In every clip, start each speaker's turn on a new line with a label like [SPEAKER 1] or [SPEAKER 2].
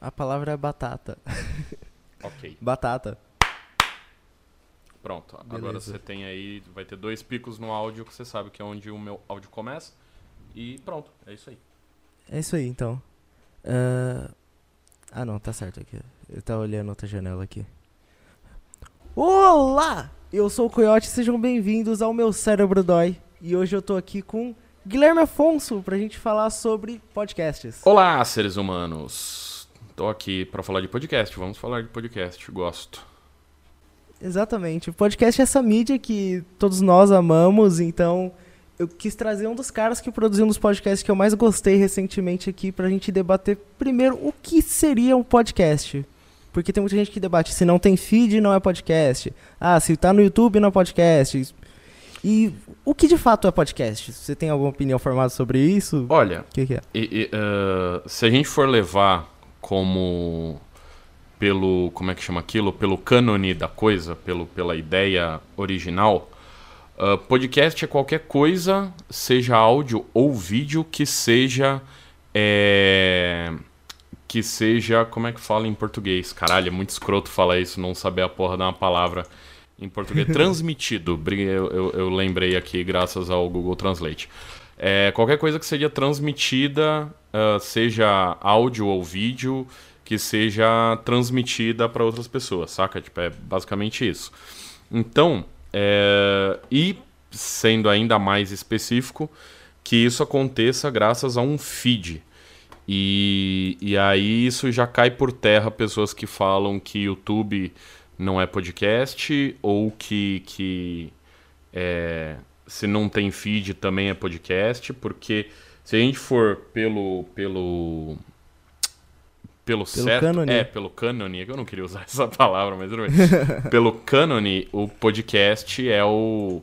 [SPEAKER 1] A palavra é batata.
[SPEAKER 2] Ok.
[SPEAKER 1] batata.
[SPEAKER 2] Pronto.
[SPEAKER 1] Beleza.
[SPEAKER 2] Agora você tem aí, vai ter dois picos no áudio que você sabe que é onde o meu áudio começa. E pronto, é isso aí.
[SPEAKER 1] É isso aí, então. Ah, Ah, não, tá certo aqui. Eu tava olhando outra janela aqui. Olá! Eu sou o Coyote, sejam bem-vindos ao meu Cérebro Dói. E hoje eu tô aqui com Guilherme Afonso pra gente falar sobre podcasts.
[SPEAKER 2] Olá, seres humanos. Tô aqui pra falar de podcast. Vamos falar de podcast. Gosto.
[SPEAKER 1] Exatamente. O podcast é essa mídia que todos nós amamos, então eu quis trazer um dos caras que produziu um dos podcasts que eu mais gostei recentemente aqui pra gente debater primeiro o que seria um podcast. Porque tem muita gente que debate se não tem feed não é podcast. Ah, se tá no YouTube não é podcast. E o que de fato é podcast? Você tem alguma opinião formada sobre isso?
[SPEAKER 2] Olha,
[SPEAKER 1] O que, que é?
[SPEAKER 2] E- e, ah, se a gente for levar como pelo como é que chama aquilo? Pelo cânone da coisa pelo pela ideia original. Ah, podcast é qualquer coisa seja áudio ou vídeo que seja é, que seja como é que fala em português? Caralho é muito escroto falar isso não saber a porra de uma palavra em português. Transmitido eu, eu, eu lembrei aqui graças ao Google Translate é, qualquer coisa que seja transmitida, ah, seja áudio ou vídeo, que seja transmitida para outras pessoas, saca? Tipo, é basicamente isso. Então, é, e sendo ainda mais específico, que isso aconteça graças a um feed. E, e aí isso já cai por terra pessoas que falam que YouTube não é podcast ou que, que é, se não tem feed também é podcast, porque se a gente for pelo pelo pelo, certo,
[SPEAKER 1] cânone.
[SPEAKER 2] é, pelo cânone, é que eu não queria usar essa palavra, mas pelo cânone, o podcast é o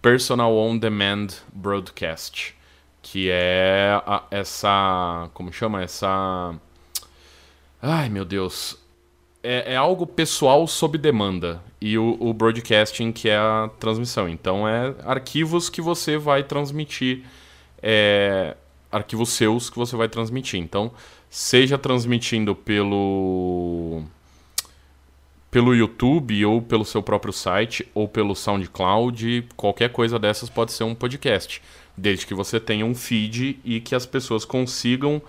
[SPEAKER 2] Personal On Demand Broadcast, que é a- essa, como chama? Essa Ai, meu Deus. É, é algo pessoal sob demanda. E o, o broadcasting, que é a transmissão. Então, é arquivos que você vai transmitir. É, arquivos seus que você vai transmitir. Então, seja transmitindo pelo. Pelo YouTube, ou pelo seu próprio site, ou pelo SoundCloud, qualquer coisa dessas pode ser um podcast. Desde que você tenha um feed e que as pessoas consigam,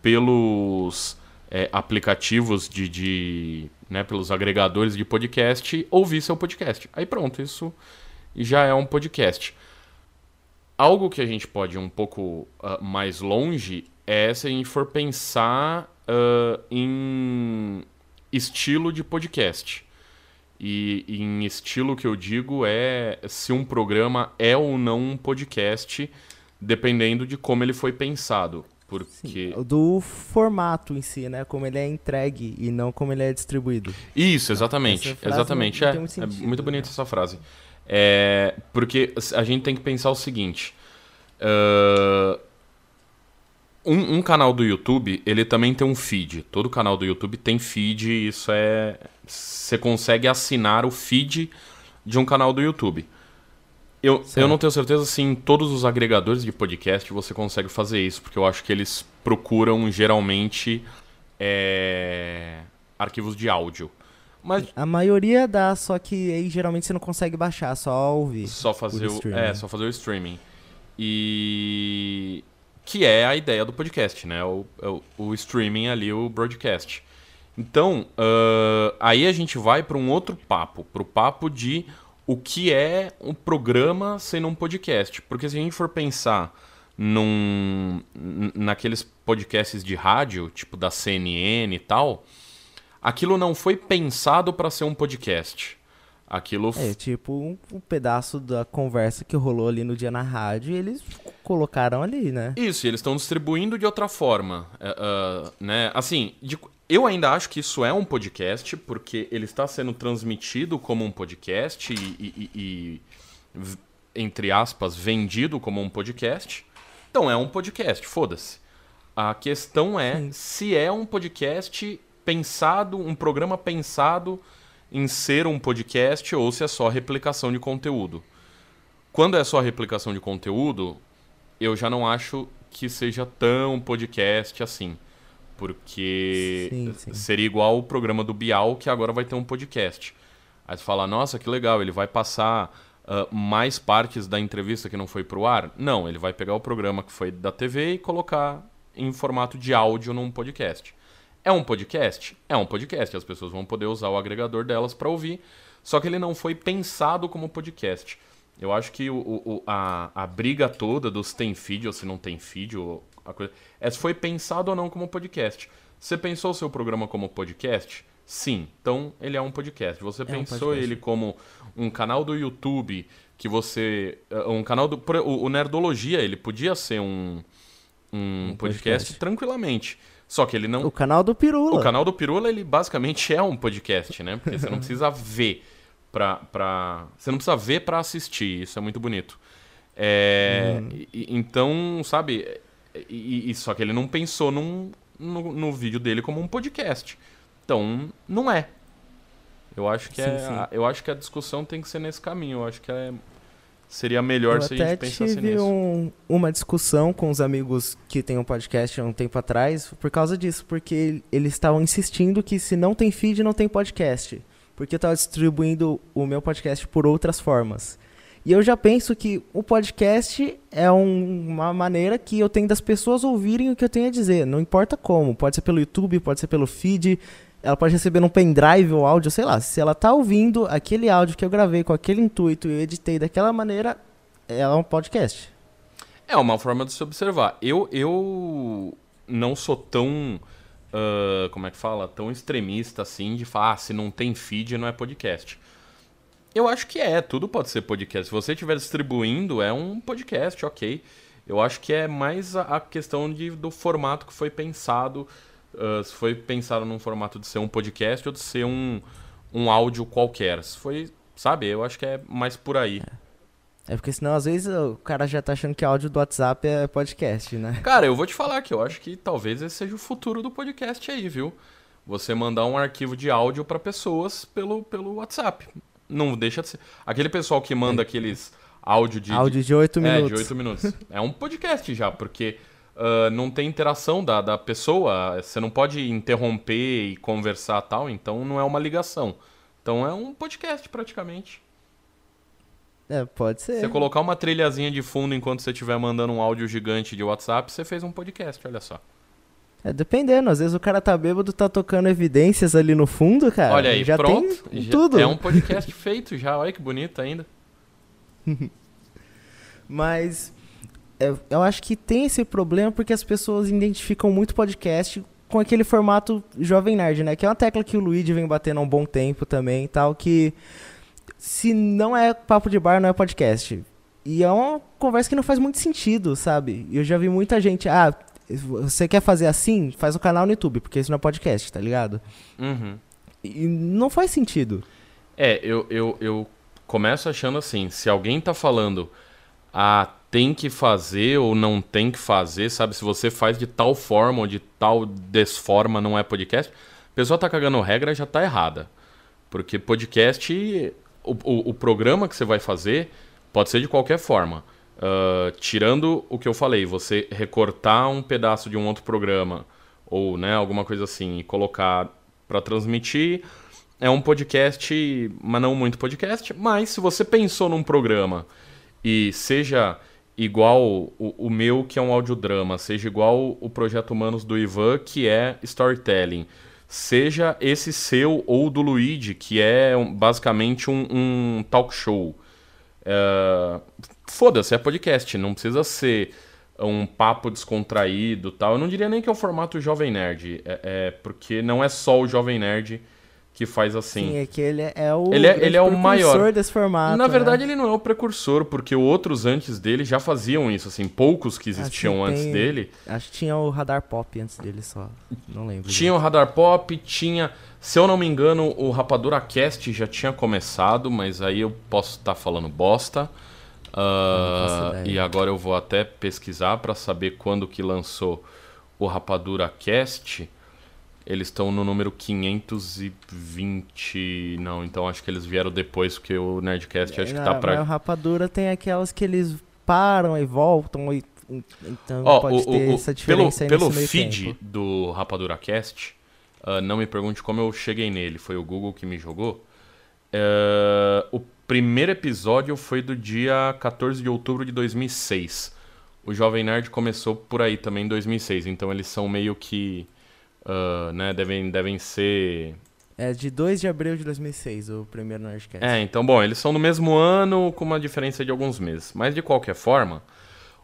[SPEAKER 2] pelos é, aplicativos de, de né, pelos agregadores de podcast, ouvir seu podcast. Aí pronto, isso já é um podcast. Algo que a gente pode ir um pouco ah, mais longe é se a gente for pensar ah, em estilo de podcast. E em estilo que eu digo é se um programa é ou não um podcast, dependendo de como ele foi pensado. Porque.
[SPEAKER 1] Do formato em si, né? Como ele é entregue e não como ele é distribuído.
[SPEAKER 2] Isso, exatamente. Exatamente.
[SPEAKER 1] não- não
[SPEAKER 2] é,
[SPEAKER 1] muito
[SPEAKER 2] é
[SPEAKER 1] sentido,
[SPEAKER 2] muito bonita
[SPEAKER 1] né?
[SPEAKER 2] essa frase. É, porque a gente tem que pensar o seguinte. ah, um, um canal do YouTube, ele também tem um feed. Todo canal do YouTube tem feed. Isso é. Você consegue assinar o feed de um canal do YouTube. Eu, eu não tenho certeza se em todos os agregadores de podcast você consegue fazer isso, porque eu acho que eles procuram geralmente é, arquivos de áudio. Mas
[SPEAKER 1] A maioria dá, só que aí geralmente você não consegue baixar, só ouvir.
[SPEAKER 2] só fazer o,
[SPEAKER 1] streaming.
[SPEAKER 2] é, só fazer o streaming. E que é a ideia do podcast, né? O, é o, o streaming ali, o broadcast. Então, ah, aí a gente vai para um outro papo, para o papo de o que é um programa sendo um podcast. Porque se a gente for pensar num, naqueles podcasts de rádio, tipo da CNN e tal, aquilo não foi pensado para ser um podcast. Aquilo
[SPEAKER 1] É, tipo um, um pedaço da conversa que rolou ali no dia na rádio e eles colocaram ali, né?
[SPEAKER 2] Isso, e eles estão distribuindo de outra forma. ah, né? Assim, de- eu ainda acho que isso é um podcast, porque ele está sendo transmitido como um podcast e, e- e- entre aspas, vendido como um podcast. Então é um podcast, foda-se. A questão é
[SPEAKER 1] Sim.
[SPEAKER 2] se é um podcast pensado, um programa pensado em ser um podcast ou se é só replicação de conteúdo. Quando é só replicação de conteúdo, eu já não acho que seja tão podcast assim. Porque
[SPEAKER 1] Sim, sim.
[SPEAKER 2] seria igual o programa do Bial, que agora vai ter um podcast. Aí você fala, nossa, que legal, ele vai passar ah, mais partes da entrevista que não foi pro ar? Não, ele vai pegar o programa que foi da TV e colocar em formato de áudio num podcast. É um podcast? É um podcast. As pessoas vão poder usar o agregador delas para ouvir. Só que ele não foi pensado como podcast. Eu acho que o, o- a, a briga toda dos tem feed ou se não tem feed, ou a coisa, é se foi pensado ou não como podcast. Você pensou o seu programa como podcast? Sim. Então ele é um podcast. Você
[SPEAKER 1] um
[SPEAKER 2] pensou
[SPEAKER 1] podcast.
[SPEAKER 2] ele como um canal do YouTube que você. uh, Um canal do. O, Nerdologia, ele podia ser um, um,
[SPEAKER 1] Um
[SPEAKER 2] podcast,
[SPEAKER 1] podcast.
[SPEAKER 2] tranquilamente. Só que ele não.
[SPEAKER 1] O canal do Pirula.
[SPEAKER 2] O canal do Pirula, ele basicamente é um podcast, né? Porque você não precisa ver pra. pra... Você não precisa ver pra assistir. Isso é muito bonito. É, e- então, sabe? E, e- só que ele não pensou num, no, no vídeo dele como um podcast. Então, não é. Eu acho que
[SPEAKER 1] Sim,
[SPEAKER 2] é.
[SPEAKER 1] sim.
[SPEAKER 2] a- Eu acho que a discussão tem que ser nesse caminho. Eu acho que é, seria melhor
[SPEAKER 1] Eu
[SPEAKER 2] se a gente pensasse
[SPEAKER 1] tive
[SPEAKER 2] nisso.
[SPEAKER 1] um- uma discussão com os amigos que tem um podcast há um tempo atrás por causa disso, porque eles estavam insistindo que se não tem feed, não tem podcast. Porque eu estava distribuindo o meu podcast por outras formas. E eu já penso que o podcast é um- uma maneira que eu tenho das pessoas ouvirem o que eu tenho a dizer. Não importa como. Pode ser pelo YouTube, pode ser pelo feed. Ela pode receber num pendrive ou áudio, sei lá. Se ela tá ouvindo aquele áudio que eu gravei com aquele intuito e eu editei daquela maneira, é um podcast.
[SPEAKER 2] É uma forma de se observar. Eu, eu não sou tão. ah, como é que fala? Tão extremista assim de falar, ah, se não tem feed, não é podcast. Eu acho que é, tudo pode ser podcast. Se você estiver distribuindo, é um podcast, ok. Eu acho que é mais a, questão de, do formato que foi pensado. ah, se foi pensado num formato de ser um podcast ou de ser um, um áudio qualquer. Se foi, sabe, eu acho que é mais por aí.
[SPEAKER 1] É porque senão às vezes o cara já tá achando que áudio do WhatsApp é podcast, né?
[SPEAKER 2] Cara, eu vou te falar que eu acho que talvez esse seja o futuro do podcast aí, viu? Você mandar um arquivo de áudio pra pessoas pelo, pelo WhatsApp. Não deixa de ser. Aquele pessoal que manda aqueles áudio de.
[SPEAKER 1] áudio de 8
[SPEAKER 2] é,
[SPEAKER 1] minutos.
[SPEAKER 2] de 8 minutos. É um podcast já, porque ah, não tem interação da, da pessoa. Você não pode interromper e conversar tal, então não é uma ligação. Então é um podcast praticamente.
[SPEAKER 1] É, pode ser.
[SPEAKER 2] Você colocar uma trilhazinha de fundo enquanto você estiver mandando um áudio gigante de WhatsApp, você fez um podcast, olha só.
[SPEAKER 1] É, dependendo, às vezes o cara tá bêbado, tá tocando evidências ali no fundo, cara.
[SPEAKER 2] olha aí,
[SPEAKER 1] já
[SPEAKER 2] pronto.
[SPEAKER 1] tem
[SPEAKER 2] já-
[SPEAKER 1] tudo.
[SPEAKER 2] É um podcast feito já, olha que bonito ainda.
[SPEAKER 1] Mas é, eu acho que tem esse problema porque as pessoas identificam muito podcast com aquele formato jovem nerd, né? Que é uma tecla que o Luigi vem batendo há um bom tempo também e tal, que se não é papo de bar, não é podcast. E é uma conversa que não faz muito sentido, sabe? Eu já vi muita gente, ah, você quer fazer assim? Faz o canal no YouTube, porque isso não é podcast, tá ligado?
[SPEAKER 2] Uhum.
[SPEAKER 1] E não faz sentido.
[SPEAKER 2] É, eu, eu, eu começo achando assim, se alguém tá falando, ah, tem que fazer ou não tem que fazer, sabe? Se você faz de tal forma ou de tal desforma não é podcast, a pessoa tá cagando regra já tá errada. Porque podcast, o, o, o programa que você vai fazer pode ser de qualquer forma. Ah, tirando o que eu falei, você recortar um pedaço de um outro programa ou né, alguma coisa assim e colocar para transmitir, é um podcast, mas não muito podcast. Mas se você pensou num programa e seja igual o, o meu, que é um audiodrama, seja igual o Projeto Humanos do Ivan, que é storytelling, seja esse seu ou do Luigi, que é um- basicamente um, um talk show. É, Foda-se, é podcast, não precisa ser um papo descontraído tal. Eu não diria nem que é o formato Jovem Nerd, é, é porque não é só o Jovem Nerd que faz assim.
[SPEAKER 1] Sim, é que ele é o,
[SPEAKER 2] Ele é- ele é o maior.
[SPEAKER 1] precursor desse formato.
[SPEAKER 2] Na verdade,
[SPEAKER 1] né?
[SPEAKER 2] ele não é o precursor, porque outros antes dele já faziam isso, assim, poucos que existiam
[SPEAKER 1] Assim,
[SPEAKER 2] antes
[SPEAKER 1] tem-
[SPEAKER 2] dele.
[SPEAKER 1] Acho que tinha o Radar Pop antes dele só. Não lembro.
[SPEAKER 2] Tinha o Radar Pop, tinha, se eu não me engano, o Rapadura Cast já tinha começado, mas aí eu posso estar falando bosta.
[SPEAKER 1] Ideia.
[SPEAKER 2] e agora eu vou até pesquisar para saber quando que lançou o Rapadura Cast. Eles estão no número 520. Não, então acho que eles vieram depois, porque o Nerdcast acho que tá
[SPEAKER 1] mas
[SPEAKER 2] pra.
[SPEAKER 1] o Rapadura tem aquelas que eles param e voltam. E Então
[SPEAKER 2] Ó,
[SPEAKER 1] pode
[SPEAKER 2] o-
[SPEAKER 1] ter
[SPEAKER 2] o-
[SPEAKER 1] essa
[SPEAKER 2] pelo
[SPEAKER 1] diferença aí
[SPEAKER 2] pelo
[SPEAKER 1] nesse meio
[SPEAKER 2] feed
[SPEAKER 1] tempo.
[SPEAKER 2] do Rapadura Cast, ah, não me pergunte como eu cheguei nele, foi o Google que me jogou. Eh, o primeiro episódio foi do dia 14 de outubro de 2006. O Jovem Nerd começou por aí também em 2006, então eles são meio que. ah, né, devem, devem ser.
[SPEAKER 1] É de 2 de abril de 2006, o primeiro Nerdcast.
[SPEAKER 2] É, então, bom, eles são no mesmo ano com uma diferença de alguns meses. Mas de qualquer forma,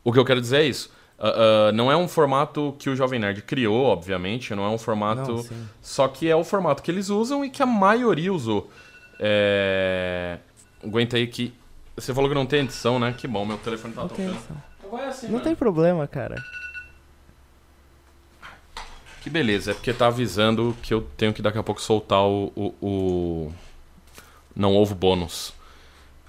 [SPEAKER 2] o que eu quero dizer é isso. ah, ah, não é um formato que o Jovem Nerd criou, obviamente, não é um formato.
[SPEAKER 1] Não,
[SPEAKER 2] só que é o formato que eles usam e que a maioria usou. É... Aguenta aí que. Você falou que não tem edição, né? Que bom, meu telefone tá
[SPEAKER 1] Não tem,
[SPEAKER 2] tocando.
[SPEAKER 1] edição.
[SPEAKER 2] Vai assim,
[SPEAKER 1] não
[SPEAKER 2] mano.
[SPEAKER 1] tem problema, cara.
[SPEAKER 2] Que beleza, é porque tá avisando que eu tenho que daqui a pouco soltar o. o, o- Não houve bônus.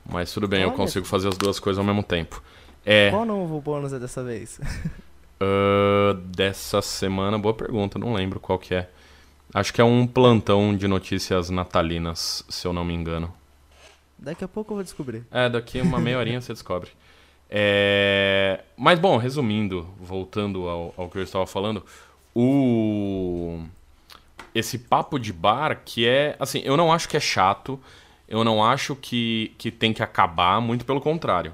[SPEAKER 2] Mas tudo bem, eu
[SPEAKER 1] Olha.
[SPEAKER 2] consigo fazer as duas coisas ao mesmo tempo. É.
[SPEAKER 1] Qual novo bônus é dessa vez?
[SPEAKER 2] ah, dessa semana, boa pergunta, não lembro qual que é. Acho que é um plantão de notícias natalinas, se eu não me engano.
[SPEAKER 1] Daqui a pouco eu vou descobrir.
[SPEAKER 2] É, daqui uma meia horinha você descobre. É, Mas bom, resumindo, voltando ao, ao que eu estava falando, o esse papo de bar que é assim, eu não acho que é chato, eu não acho que, que tem que acabar, muito pelo contrário.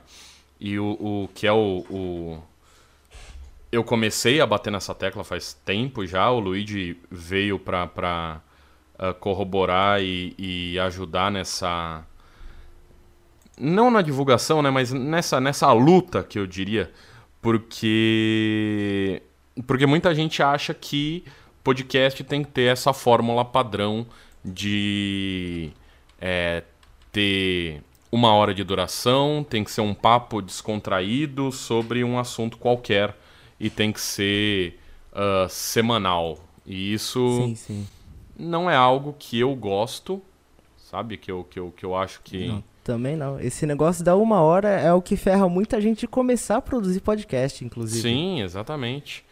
[SPEAKER 2] E o, o que é o, o- Eu comecei a bater nessa tecla faz tempo já, o Luigi veio pra, pra ah, corroborar e, e ajudar nessa não na divulgação, né, mas nessa, nessa luta que eu diria, porque porque muita gente acha que podcast tem que ter essa fórmula padrão de é, ter uma hora de duração, tem que ser um papo descontraído sobre um assunto qualquer e tem que ser ah, semanal. E isso
[SPEAKER 1] Sim, sim.
[SPEAKER 2] não é algo que eu gosto, sabe? Que eu, que eu, que eu acho que.
[SPEAKER 1] Não, também não. Esse negócio da uma hora é o que ferra muita gente de começar a produzir podcast, inclusive.
[SPEAKER 2] Sim, exatamente.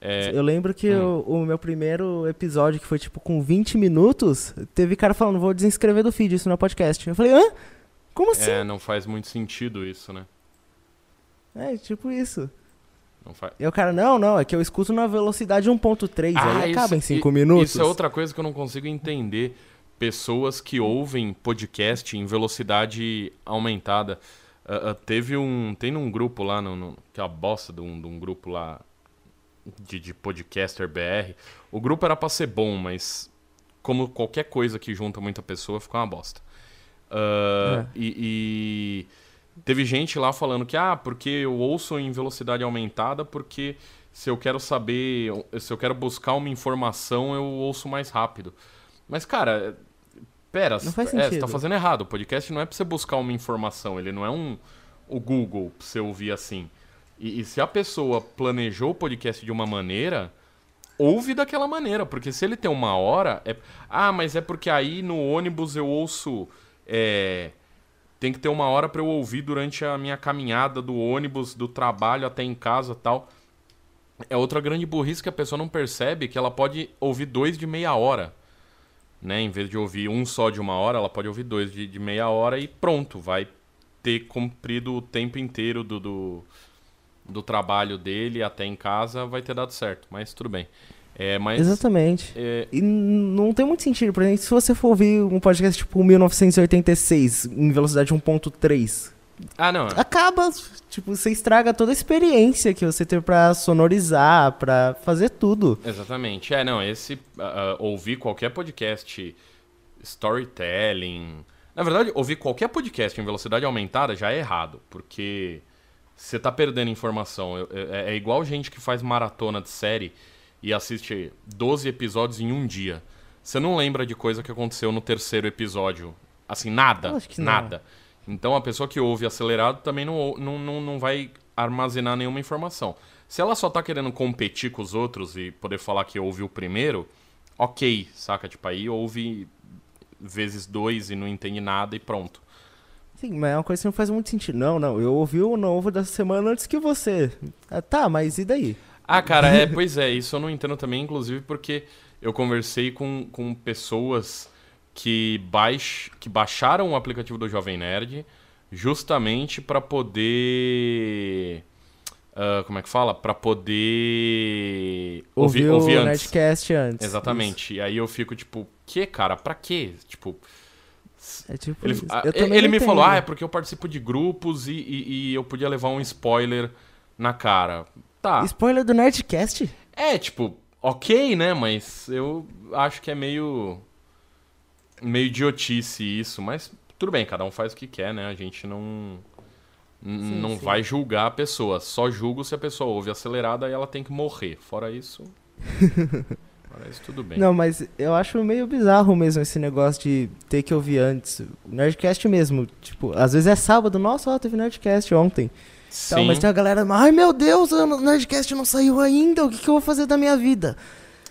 [SPEAKER 2] É,
[SPEAKER 1] Eu lembro que
[SPEAKER 2] Hum.
[SPEAKER 1] o, o meu primeiro episódio, que foi tipo com 20 minutos, teve cara falando, vou desinscrever do feed, isso não é podcast. Eu falei, hã? Como assim?
[SPEAKER 2] é, não faz muito sentido isso, né?
[SPEAKER 1] É, tipo isso.
[SPEAKER 2] Não faz...
[SPEAKER 1] E o cara, não, não, é que eu escuto na velocidade 1.3, aí acaba em 5
[SPEAKER 2] i-
[SPEAKER 1] minutos.
[SPEAKER 2] Isso é outra coisa que eu não consigo entender. Pessoas que ouvem podcast em velocidade aumentada. Ah, ah, teve um. Tem num grupo lá, no, no- que é a bosta de um, de um grupo lá de, de podcaster BR. O grupo era pra ser bom, mas como qualquer coisa que junta muita pessoa, fica uma bosta. Ah, e, e teve gente lá falando que, ah, porque eu ouço em velocidade aumentada, porque se eu quero saber, se eu quero buscar uma informação, eu ouço mais rápido. Mas, cara, pera,
[SPEAKER 1] Não faz
[SPEAKER 2] é, você tá
[SPEAKER 1] sentido.
[SPEAKER 2] fazendo errado. O podcast não é pra você buscar uma informação, ele não é um o Google pra você ouvir assim. E, e se a pessoa planejou o podcast de uma maneira, ouve daquela maneira, porque se ele tem uma hora, é... ah, mas é porque aí no ônibus eu ouço, é, tem que ter uma hora pra eu ouvir durante a minha caminhada do ônibus, do trabalho até em casa, tal. É outra grande burrice que a pessoa não percebe que ela pode ouvir dois de meia hora, né? Em vez de ouvir um só de uma hora, ela pode ouvir dois de, de meia hora e pronto, vai ter cumprido o tempo inteiro do, do, do trabalho dele até em casa, vai ter dado certo, mas tudo bem. É, mas
[SPEAKER 1] Exatamente.
[SPEAKER 2] é,
[SPEAKER 1] E não tem muito sentido, por exemplo, se você for ouvir um podcast tipo 1986 em velocidade 1.3,
[SPEAKER 2] ah, não.
[SPEAKER 1] acaba, tipo, você estraga toda a experiência que você teve pra sonorizar, pra fazer tudo.
[SPEAKER 2] Exatamente. É, não, esse. ah, ouvir qualquer podcast storytelling. Na verdade, ouvir qualquer podcast em velocidade aumentada já é errado, porque você tá perdendo informação. Eu- É, é igual gente que faz maratona de série e assiste 12 episódios em um dia. Você não lembra de coisa que aconteceu no terceiro episódio. Assim, nada.
[SPEAKER 1] Que não.
[SPEAKER 2] Então a pessoa que ouve acelerado também não, não, não, não vai armazenar nenhuma informação. Se ela só tá querendo competir com os outros e poder falar que ouve o primeiro, ok, saca? Tipo, aí ouve vezes dois e não entende nada e pronto.
[SPEAKER 1] Sim, mas é uma coisa que não faz muito sentido. Não, não, eu ouvi o novo da semana antes que você. Ah, tá, mas e daí?
[SPEAKER 2] Ah, cara, é, pois é, isso eu não entendo também, inclusive porque eu conversei com, com pessoas que, baix, que baixaram o aplicativo do Jovem Nerd justamente para poder ah, como é que fala? Pra poder
[SPEAKER 1] Ouvir,
[SPEAKER 2] ouvir, ouvir
[SPEAKER 1] o
[SPEAKER 2] antes.
[SPEAKER 1] Nerdcast antes.
[SPEAKER 2] Exatamente. E aí eu fico tipo, que, cara? Pra quê? Tipo,
[SPEAKER 1] Isso. É tipo
[SPEAKER 2] ele,
[SPEAKER 1] isso.
[SPEAKER 2] ah, ele
[SPEAKER 1] não
[SPEAKER 2] me falou, ah, é porque eu participo de grupos e, e- e eu podia levar um spoiler na cara. Tá.
[SPEAKER 1] Spoiler do Nerdcast?
[SPEAKER 2] É, tipo, ok, né? Mas eu acho que é meio. Meio idiotice isso. Mas tudo bem, cada um faz o que quer, né? A gente não.
[SPEAKER 1] Sim,
[SPEAKER 2] não
[SPEAKER 1] sim.
[SPEAKER 2] vai julgar a pessoa. Só julgo se a pessoa ouve acelerada e ela tem que morrer. Fora isso. fora isso, tudo bem.
[SPEAKER 1] Não, mas eu acho meio bizarro mesmo esse negócio de ter que ouvir antes. Nerdcast mesmo, tipo, às vezes é sábado, nossa, ó, teve Nerdcast ontem.
[SPEAKER 2] Sim.
[SPEAKER 1] Tal, mas tem a galera, ai meu Deus, o Nerdcast não saiu ainda, o que, que eu vou fazer da minha vida?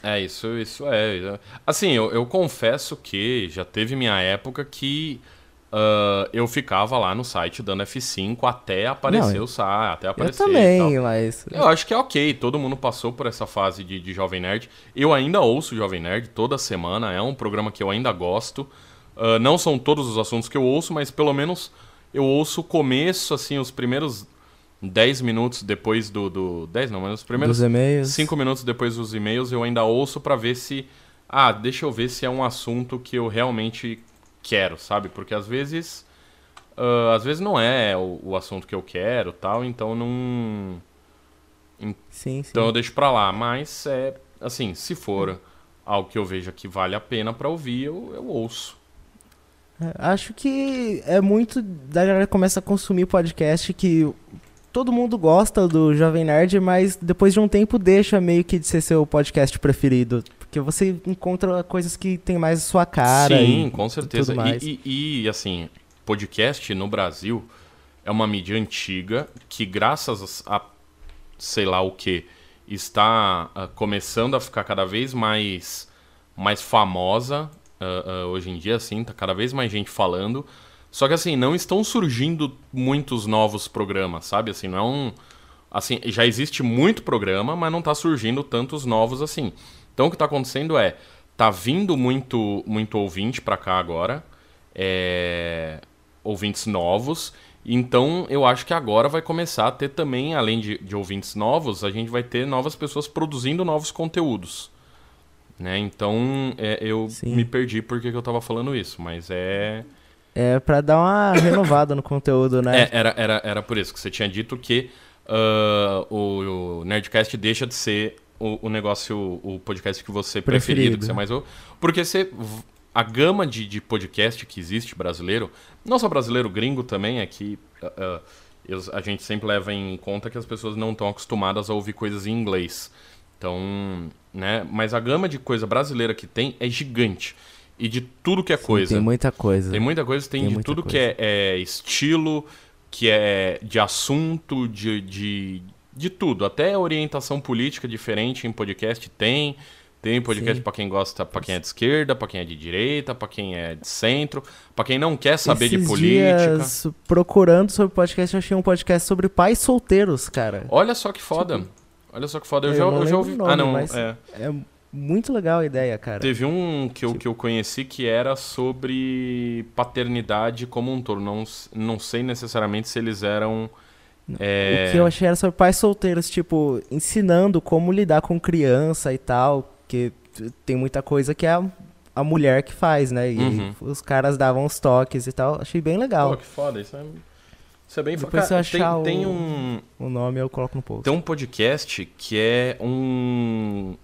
[SPEAKER 2] É, isso, isso é. Assim, eu, eu confesso que já teve minha época que ah, eu ficava lá no site dando F5 até aparecer
[SPEAKER 1] Não,
[SPEAKER 2] o site, até
[SPEAKER 1] Eu
[SPEAKER 2] aparecer. e tal.
[SPEAKER 1] também, mas.
[SPEAKER 2] Eu acho que é ok, todo mundo passou por essa fase de, de Jovem Nerd. Eu ainda ouço Jovem Nerd toda semana, é um programa que eu ainda gosto. Ah, não são todos os assuntos que eu ouço, mas pelo menos eu ouço o começo, assim, os primeiros 10 minutos depois do. do 10 não, mas os primeiros
[SPEAKER 1] Dos e-mails.
[SPEAKER 2] cinco minutos depois dos e-mails eu ainda ouço pra ver se. Ah, deixa eu ver se é um assunto que eu realmente quero, sabe? Porque às vezes. ah, às vezes não é o, o assunto que eu quero tal, então não.
[SPEAKER 1] Sim, sim.
[SPEAKER 2] Então eu deixo pra lá. Mas é. Assim, se for algo que eu veja que vale a pena pra ouvir, eu, eu ouço.
[SPEAKER 1] É, Acho que é muito da galera que começa a consumir podcast que todo mundo gosta do Jovem Nerd, mas depois de um tempo deixa meio que de ser seu podcast preferido. Porque você encontra coisas que tem mais a sua cara.
[SPEAKER 2] Sim,
[SPEAKER 1] e
[SPEAKER 2] com certeza. E, e- e, assim, podcast no Brasil é uma mídia antiga que, graças a sei lá o que, está ah, começando a ficar cada vez mais, mais famosa. ah, ah, hoje em dia, assim, tá cada vez mais gente falando. Só que assim, não estão surgindo muitos novos programas, sabe? Assim, não é um. Assim, já existe muito programa, mas não tá surgindo tantos novos assim. Então o que tá acontecendo é. Tá vindo muito, muito ouvinte pra cá agora. é, ouvintes novos. Então eu acho que agora vai começar a ter também, além de, de ouvintes novos, a gente vai ter novas pessoas produzindo novos conteúdos. Né? Então é, eu
[SPEAKER 1] Sim.
[SPEAKER 2] me perdi porque que eu tava falando isso, mas é.
[SPEAKER 1] É pra dar uma renovada no conteúdo, né?
[SPEAKER 2] É, era, era, era por isso que você tinha dito que ah, o, o Nerdcast deixa de ser o, o negócio, o, podcast que você preferido,
[SPEAKER 1] Preferido.
[SPEAKER 2] que você mais ouve. Porque você, a gama de, de podcast que existe brasileiro, não só brasileiro, gringo também, é que eu- a gente sempre leva em conta que as pessoas não estão acostumadas a ouvir coisas em inglês. Então, né? Mas a gama de coisa brasileira que tem é gigante. E de tudo que é
[SPEAKER 1] Sim,
[SPEAKER 2] coisa.
[SPEAKER 1] Tem muita coisa.
[SPEAKER 2] Tem muita coisa, tem,
[SPEAKER 1] Tem
[SPEAKER 2] de tudo que é, é estilo, que é de assunto, de, de, de tudo. Até orientação política diferente em podcast tem. Tem podcast pra quem gosta, pra quem é de esquerda, pra quem é de direita, pra quem é de centro, pra quem não quer saber de
[SPEAKER 1] Esses
[SPEAKER 2] política.
[SPEAKER 1] dias, procurando sobre podcast, eu achei um podcast sobre pais solteiros, cara.
[SPEAKER 2] Olha só que foda. Olha só que foda. Eu,
[SPEAKER 1] Eu
[SPEAKER 2] já, eu já ouvi.
[SPEAKER 1] o nome,
[SPEAKER 2] ah, não. É.
[SPEAKER 1] É muito legal a ideia, cara.
[SPEAKER 2] Teve um que eu, que eu conheci que era sobre paternidade como um todo. Não, não sei necessariamente se eles eram. é,
[SPEAKER 1] O que eu achei era sobre pais solteiros, tipo, ensinando como lidar com criança e tal, que tem muita coisa que é a, a mulher que faz, né? E
[SPEAKER 2] Uhum.
[SPEAKER 1] os caras davam os toques e tal. Achei bem legal.
[SPEAKER 2] Pô, que foda, isso é, isso é bem
[SPEAKER 1] Depois se eu achar
[SPEAKER 2] tem, tem
[SPEAKER 1] o-
[SPEAKER 2] um
[SPEAKER 1] O nome eu coloco no post.
[SPEAKER 2] Tem um podcast que é um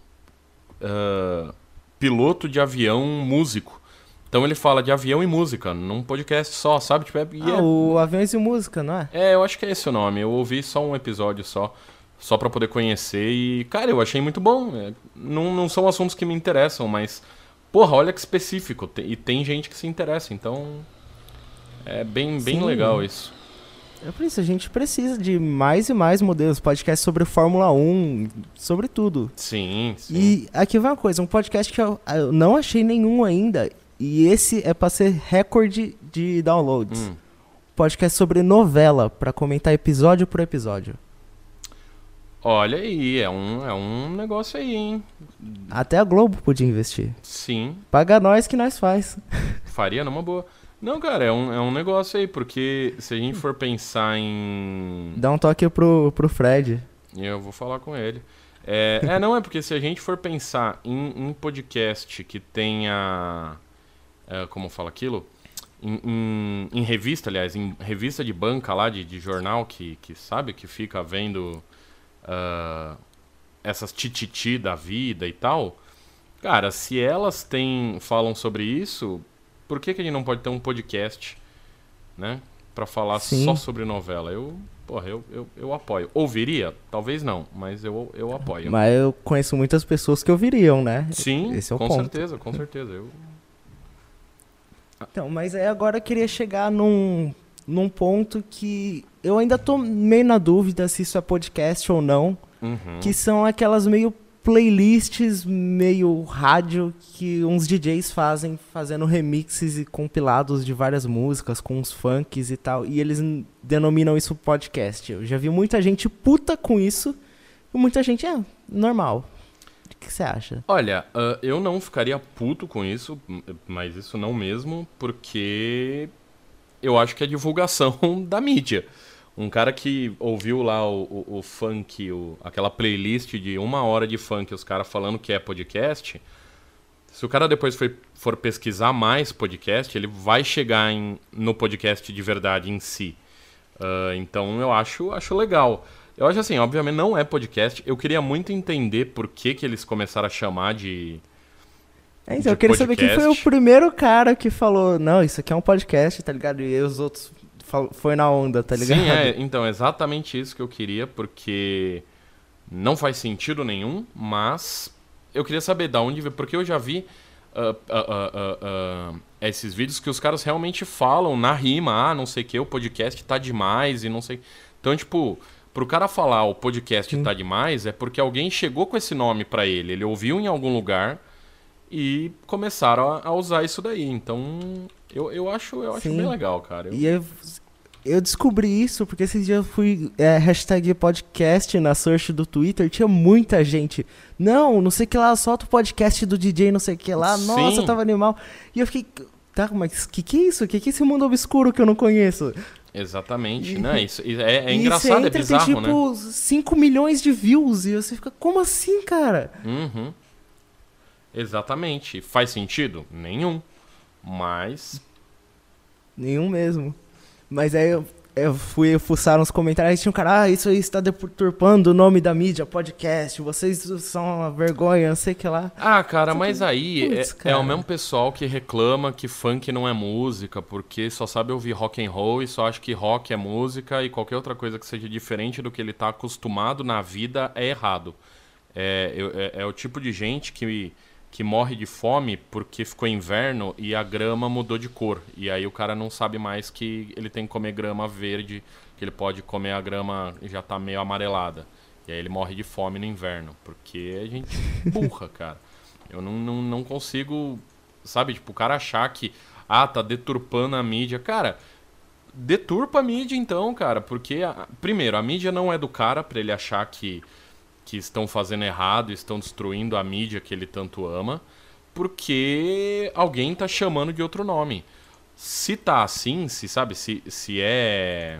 [SPEAKER 2] ah, piloto de avião músico. Então ele fala de avião e música, num podcast só, sabe? Tipo, é,
[SPEAKER 1] Ah,
[SPEAKER 2] é-
[SPEAKER 1] o Aviões e Música, não é?
[SPEAKER 2] é, eu acho que é esse o nome. Eu ouvi só um episódio só, só para poder conhecer e, cara, eu achei muito bom. É, não, não são assuntos que me interessam, mas, porra, olha que específico. E tem gente que se interessa, então é bem, bem
[SPEAKER 1] Sim.
[SPEAKER 2] legal isso.
[SPEAKER 1] É por isso, a gente precisa de mais e mais modelos, podcast sobre Fórmula 1, sobre tudo.
[SPEAKER 2] Sim, sim.
[SPEAKER 1] E aqui vai uma coisa, um podcast que eu, eu não achei nenhum ainda, e esse é pra ser recorde de downloads.
[SPEAKER 2] Hum.
[SPEAKER 1] Podcast sobre novela, pra comentar episódio por episódio.
[SPEAKER 2] Olha aí, é um, é um negócio aí, hein?
[SPEAKER 1] Até a Globo podia investir.
[SPEAKER 2] Sim,
[SPEAKER 1] Paga nós que nós faz.
[SPEAKER 2] faria numa boa. Não, cara, é um, é um negócio aí, porque se a gente for pensar em.
[SPEAKER 1] Dá um toque pro, pro Fred.
[SPEAKER 2] Eu vou falar com ele. É, é, não, é porque se a gente for pensar em, em podcast que tenha. É, como fala aquilo? Em, em, em, revista, aliás, em revista de banca lá, de, de jornal, que, que sabe, que fica vendo uh, essas tititi da vida e tal. Cara, se elas têm, falam sobre isso, por que, que a gente não pode ter um podcast, né? Pra falar Sim. só sobre novela? Eu, porra, eu, eu, eu apoio. Ouviria? Talvez não, mas eu, eu apoio.
[SPEAKER 1] Mas eu conheço muitas pessoas que ouviriam, né?
[SPEAKER 2] Sim, Esse é o com ponto. certeza, com certeza. Eu,
[SPEAKER 1] então, mas aí agora eu queria chegar num, num ponto que eu ainda tô meio na dúvida se isso é podcast ou não. Uhum. Que são aquelas meio playlists meio rádio que uns DJs fazem, fazendo remixes e compilados de várias músicas, com uns funks e tal. E eles denominam isso podcast. Eu já vi muita gente puta com isso. E muita gente, é, normal que você acha?
[SPEAKER 2] Olha, uh, eu não ficaria puto com isso, mas isso não mesmo, porque eu acho que é divulgação da mídia. Um cara que ouviu lá o, o, o funk, o, aquela playlist de uma hora de funk, os caras falando que é podcast. Se o cara depois for, for pesquisar mais podcast, ele vai chegar em, no podcast de verdade em si. Uh, então eu acho, acho legal. Eu acho assim, obviamente não é podcast. Eu queria muito entender por que, que eles começaram a chamar de.
[SPEAKER 1] É, então, eu queria podcast. saber quem foi o primeiro cara que falou, não, isso aqui é um podcast, tá ligado? E os outros foi na onda, tá ligado?
[SPEAKER 2] Sim, é, então, exatamente isso que eu queria, porque não faz sentido nenhum, mas eu queria saber da onde porque eu já vi uh, uh, uh, esses vídeos que os caras realmente falam na rima, ah, não sei o que, o podcast tá demais e não sei. Então, tipo, pro cara falar o podcast Sim. tá demais, é porque alguém chegou com esse nome para ele. Ele ouviu em algum lugar e começaram a, a usar isso daí. Então, eu, eu acho, eu acho bem legal, cara. Eu...
[SPEAKER 1] E eu, eu descobri isso porque esses dias eu fui é, hashtag podcast na search do Twitter, tinha muita gente. Não, não sei o que lá, solta o podcast do DJ, não sei o que lá. Sim. Nossa, tava animal. E eu fiquei, tá, mas que que é isso? Que que é esse mundo obscuro que eu não conheço?
[SPEAKER 2] Exatamente, né? Isso é, é engraçado, entra, é bizarro,
[SPEAKER 1] tem, tipo, né? 5 milhões de views e você fica, como assim, cara?
[SPEAKER 2] Uhum. Exatamente. Faz sentido? Nenhum. Mas.
[SPEAKER 1] Nenhum mesmo. Mas aí eu, eu fui fuçar nos comentários e tinha um cara, ah, isso aí está deturpando o nome da mídia, podcast, vocês são uma vergonha, não sei o que lá.
[SPEAKER 2] Ah, cara, mas aí é, cara. é, o mesmo pessoal que reclama que funk não é música, porque só sabe ouvir rock and roll e só acha que rock é música e qualquer outra coisa que seja diferente do que ele está acostumado na vida é errado. É, é, é o tipo de gente que que morre de fome porque ficou inverno e a grama mudou de cor. E aí o cara não sabe mais que ele tem que comer grama verde, que ele pode comer a grama já tá meio amarelada. E aí ele morre de fome no inverno, porque a gente burra, cara. Eu não, não, não consigo, sabe, tipo, o cara achar que, ah, tá deturpando a mídia. Cara, deturpa a mídia então, cara, porque, a, primeiro, a mídia não é do cara para ele achar que que estão fazendo errado, estão destruindo a mídia que ele tanto ama, porque alguém está chamando de outro nome. Se tá assim, se sabe, se, se é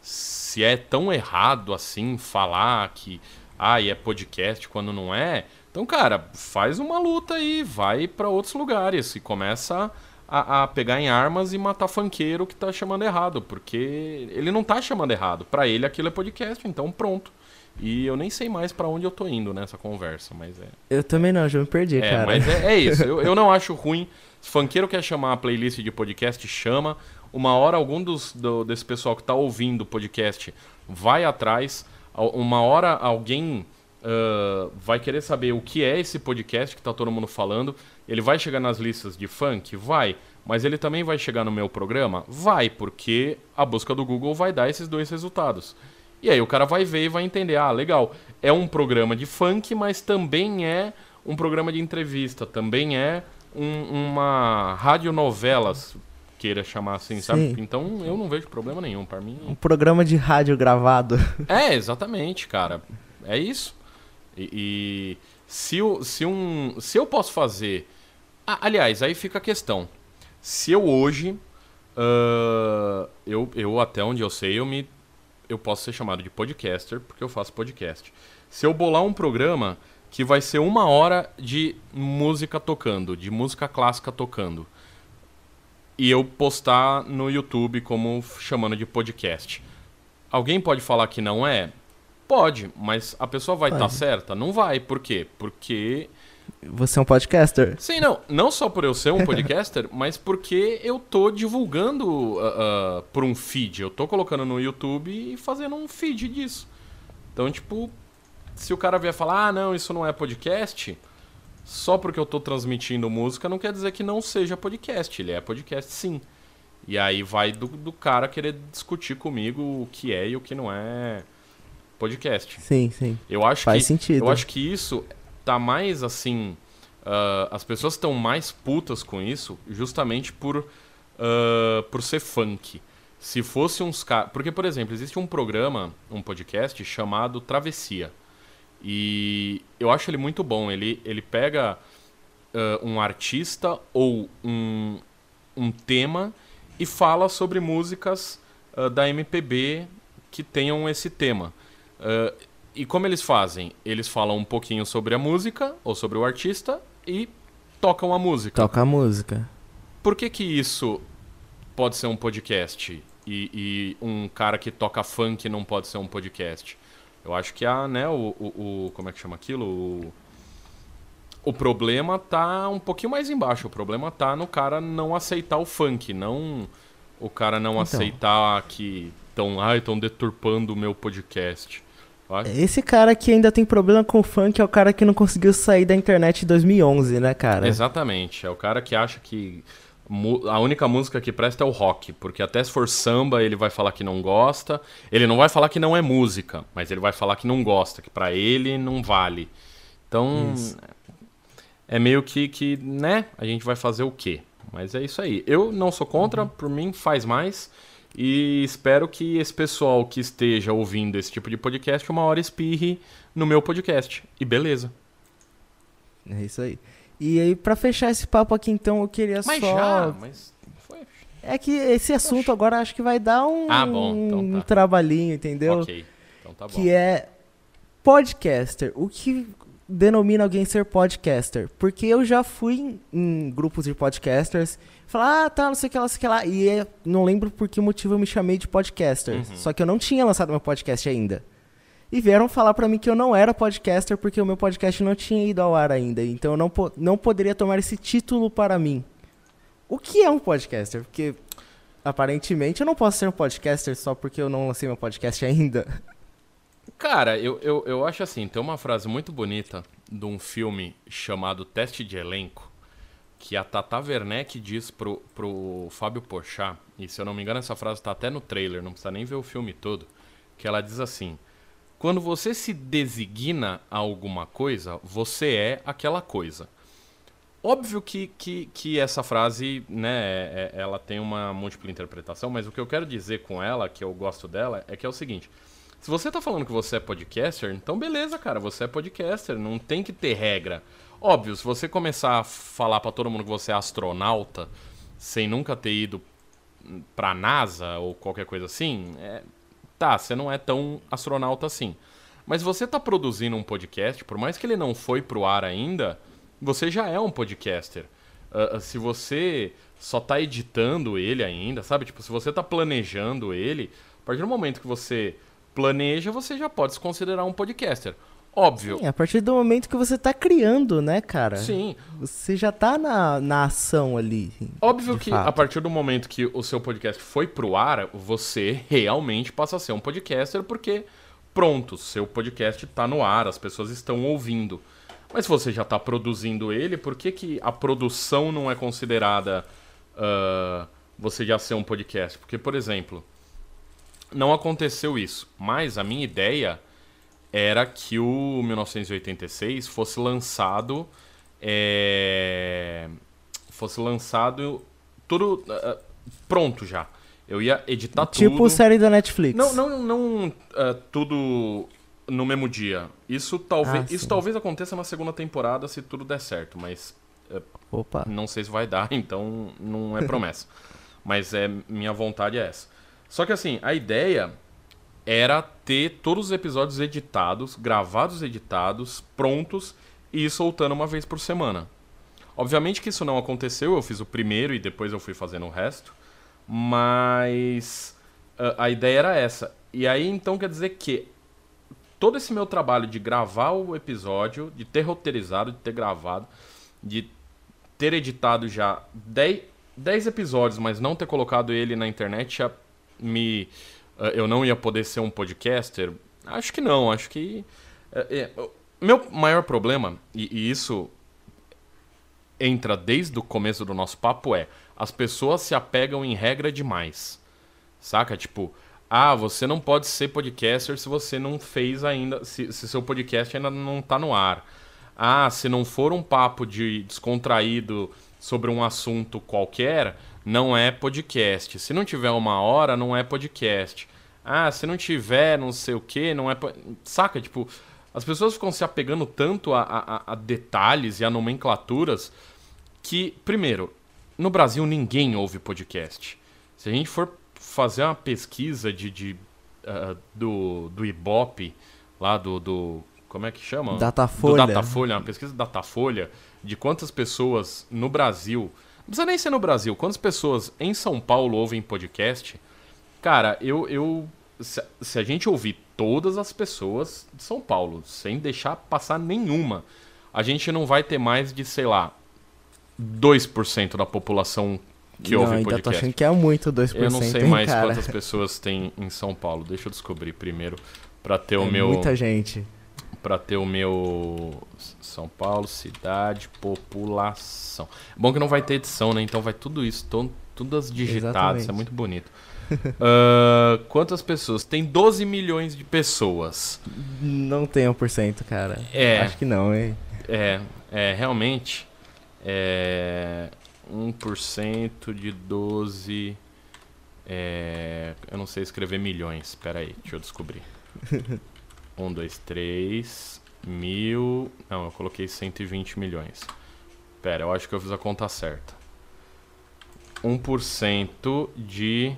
[SPEAKER 2] se é tão errado assim falar que ah, é podcast quando não é, então cara, faz uma luta aí, vai para outros lugares e começa a, a, pegar em armas e matar funkeiro que tá chamando errado, porque ele não tá chamando errado. Para ele aquilo é podcast, então pronto. E eu nem sei mais para onde eu tô indo nessa conversa, mas é.
[SPEAKER 1] Eu também não, já me perdi,
[SPEAKER 2] é,
[SPEAKER 1] cara.
[SPEAKER 2] Mas é, é isso. Eu, eu não acho ruim. Se funkeiro quer chamar a playlist de podcast, chama. Uma hora algum dos, do, desse pessoal que tá ouvindo o podcast vai atrás. Uma hora alguém uh, vai querer saber o que é esse podcast que tá todo mundo falando. Ele vai chegar nas listas de funk? Vai. Mas ele também vai chegar no meu programa? Vai, porque a busca do Google vai dar esses dois resultados. E aí o cara vai ver e vai entender, ah, legal, é um programa de funk, mas também é um programa de entrevista, também é um, uma radionovela, queira chamar assim, Sim. sabe? Então eu não vejo problema nenhum para mim.
[SPEAKER 1] Um programa de rádio gravado.
[SPEAKER 2] É, exatamente, cara. É isso. E, e se, se, um, se eu posso fazer. Ah, aliás, aí fica a questão. Se eu hoje. Uh, eu, eu, até onde eu sei, eu me eu posso ser chamado de podcaster porque eu faço podcast. Se eu bolar um programa que vai ser uma hora de música tocando, de música clássica tocando, e eu postar no YouTube como chamando de podcast. Alguém pode falar que não é? Pode, mas a pessoa vai estar tá certa? Não vai. Por quê? Porque.
[SPEAKER 1] Você é um podcaster.
[SPEAKER 2] Sim, não. Não só por eu ser um podcaster, mas porque eu tô divulgando uh, uh, por um feed. Eu tô colocando no YouTube e fazendo um feed disso. Então, tipo, se o cara vier falar, ah, não, isso não é podcast, só porque eu tô transmitindo música não quer dizer que não seja podcast. Ele é podcast sim. E aí vai do, do cara querer discutir comigo o que é e o que não é podcast.
[SPEAKER 1] Sim, sim.
[SPEAKER 2] Eu acho
[SPEAKER 1] Faz
[SPEAKER 2] que,
[SPEAKER 1] sentido.
[SPEAKER 2] Eu acho que isso tá mais assim. Uh, as pessoas estão mais putas com isso justamente por, uh, por ser funk. Se fosse uns caras. Porque, por exemplo, existe um programa, um podcast chamado Travessia. E eu acho ele muito bom. Ele, ele pega uh, um artista ou um, um tema e fala sobre músicas da MPB que tenham esse tema. Uh, e como eles fazem? Eles falam um pouquinho sobre a música ou sobre o artista e tocam a música.
[SPEAKER 1] Toca a música.
[SPEAKER 2] Por que, que isso pode ser um podcast e, e um cara que toca funk não pode ser um podcast? Eu acho que a, né, o, o, o como é que chama aquilo? O, o problema tá um pouquinho mais embaixo. O problema tá no cara não aceitar o funk, não o cara não então. aceitar que estão ah, estão deturpando o meu podcast.
[SPEAKER 1] Esse cara que ainda tem problema com o funk é o cara que não conseguiu sair da internet em 2011, né, cara?
[SPEAKER 2] Exatamente. É o cara que acha que a única música que presta é o rock, porque até se for samba ele vai falar que não gosta. Ele não vai falar que não é música, mas ele vai falar que não gosta, que para ele não vale. Então isso. é meio que que, né? A gente vai fazer o quê? Mas é isso aí. Eu não sou contra, uhum. por mim faz mais. E espero que esse pessoal que esteja ouvindo esse tipo de podcast uma hora espirre no meu podcast. E beleza.
[SPEAKER 1] É isso aí. E aí, pra fechar esse papo aqui, então, eu queria
[SPEAKER 2] mas
[SPEAKER 1] só.
[SPEAKER 2] Já, mas foi.
[SPEAKER 1] É que esse assunto agora acho que vai dar um,
[SPEAKER 2] ah, bom, então tá.
[SPEAKER 1] um trabalhinho, entendeu?
[SPEAKER 2] Ok. Então tá bom.
[SPEAKER 1] Que é podcaster. O que denomina alguém ser podcaster? Porque eu já fui em, em grupos de podcasters, falar, ah, tá, não sei o que lá, não sei o que lá. E é, não lembro por que motivo eu me chamei de podcaster. Uhum. Só que eu não tinha lançado meu podcast ainda e vieram falar para mim que eu não era podcaster porque o meu podcast não tinha ido ao ar ainda. Então eu não, po não poderia tomar esse título para mim. O que é um podcaster? Porque aparentemente eu não posso ser um podcaster só porque eu não lancei meu podcast ainda.
[SPEAKER 2] Cara, eu, eu, eu acho assim, tem uma frase muito bonita de um filme chamado Teste de Elenco, que a Tata Werneck diz pro, pro Fábio Porchat, e se eu não me engano essa frase tá até no trailer, não precisa nem ver o filme todo, que ela diz assim: quando você se designa a alguma coisa, você é aquela coisa. Óbvio que, que, que essa frase, né, é, é, ela tem uma múltipla interpretação, mas o que eu quero dizer com ela, que eu gosto dela, é que é o seguinte. Se você tá falando que você é podcaster, então beleza, cara, você é podcaster, não tem que ter regra. Óbvio, se você começar a falar para todo mundo que você é astronauta, sem nunca ter ido pra NASA ou qualquer coisa assim, é, tá, você não é tão astronauta assim. Mas você tá produzindo um podcast, por mais que ele não foi pro ar ainda, você já é um podcaster. Uh, se você só tá editando ele ainda, sabe? Tipo, se você tá planejando ele, a partir do momento que você planeja, você já pode se considerar um podcaster. Óbvio.
[SPEAKER 1] Sim, a partir do momento que você tá criando, né, cara?
[SPEAKER 2] Sim.
[SPEAKER 1] Você já tá na, na ação ali.
[SPEAKER 2] Óbvio que fato. a partir do momento que o seu podcast foi pro ar, você realmente passa a ser um podcaster, porque pronto, seu podcast tá no ar, as pessoas estão ouvindo. Mas se você já tá produzindo ele, por que, que a produção não é considerada uh, você já ser um podcast? Porque, por exemplo, não aconteceu isso, mas a minha ideia era que o 1986 fosse lançado. É, fosse lançado tudo uh, pronto já. Eu ia editar
[SPEAKER 1] tipo
[SPEAKER 2] tudo. Tipo
[SPEAKER 1] série da Netflix.
[SPEAKER 2] Não, não, não uh, tudo no mesmo dia. Isso talvez, ah, isso talvez aconteça na segunda temporada se tudo der certo, mas uh,
[SPEAKER 1] Opa.
[SPEAKER 2] não sei se vai dar, então não é promessa. mas é minha vontade é essa. Só que assim, a ideia era ter todos os episódios editados, gravados, editados, prontos e ir soltando uma vez por semana. Obviamente que isso não aconteceu, eu fiz o primeiro e depois eu fui fazendo o resto, mas a, a ideia era essa. E aí então quer dizer que todo esse meu trabalho de gravar o episódio, de ter roteirizado, de ter gravado, de ter editado já 10 episódios, mas não ter colocado ele na internet, já me uh, eu não ia poder ser um podcaster? Acho que não, acho que. Uh, meu maior problema, e, e isso entra desde o começo do nosso papo, é as pessoas se apegam em regra demais. Saca? Tipo, ah, você não pode ser podcaster se você não fez ainda, se, se seu podcast ainda não está no ar. Ah, se não for um papo de descontraído sobre um assunto qualquer, não é podcast. Se não tiver uma hora, não é podcast. Ah, se não tiver não sei o que, não é. Saca? Tipo, as pessoas ficam se apegando tanto a, a, a, detalhes e a nomenclaturas que, primeiro, no Brasil ninguém ouve podcast. Se a gente for fazer uma pesquisa de, de uh, do, do Ibope, lá do, do. Como é que chama?
[SPEAKER 1] Datafolha.
[SPEAKER 2] Do Datafolha, uma pesquisa Datafolha de quantas pessoas no Brasil não precisa nem ser no Brasil. Quantas pessoas em São Paulo ouvem podcast? Cara, eu. eu se, se, a gente ouvir todas as pessoas de São Paulo, sem deixar passar nenhuma, a gente não vai ter mais de, sei lá, 2% da população que não, ouve
[SPEAKER 1] ainda
[SPEAKER 2] podcast.
[SPEAKER 1] Tô achando que é muito 2%.
[SPEAKER 2] Eu não sei
[SPEAKER 1] hein,
[SPEAKER 2] mais
[SPEAKER 1] cara?
[SPEAKER 2] quantas pessoas tem em São Paulo. Deixa eu descobrir primeiro para ter
[SPEAKER 1] é
[SPEAKER 2] o meu.
[SPEAKER 1] Muita gente.
[SPEAKER 2] Para ter o meu São Paulo, cidade, população. Bom que não vai ter edição, né? Então vai tudo isso, tô, todas digitadas,
[SPEAKER 1] Exatamente.
[SPEAKER 2] isso é muito bonito. uh, quantas pessoas? Tem 12 milhões de pessoas.
[SPEAKER 1] Não tem 1%, cara.
[SPEAKER 2] É.
[SPEAKER 1] Acho que não, hein?
[SPEAKER 2] É, é realmente. É, 1% de 12. É, eu não sei escrever milhões. Espera aí, deixa eu descobrir. 1, 2, 3, mil. Não, eu coloquei 120 milhões. Pera, eu acho que eu fiz a conta certa. 1% de.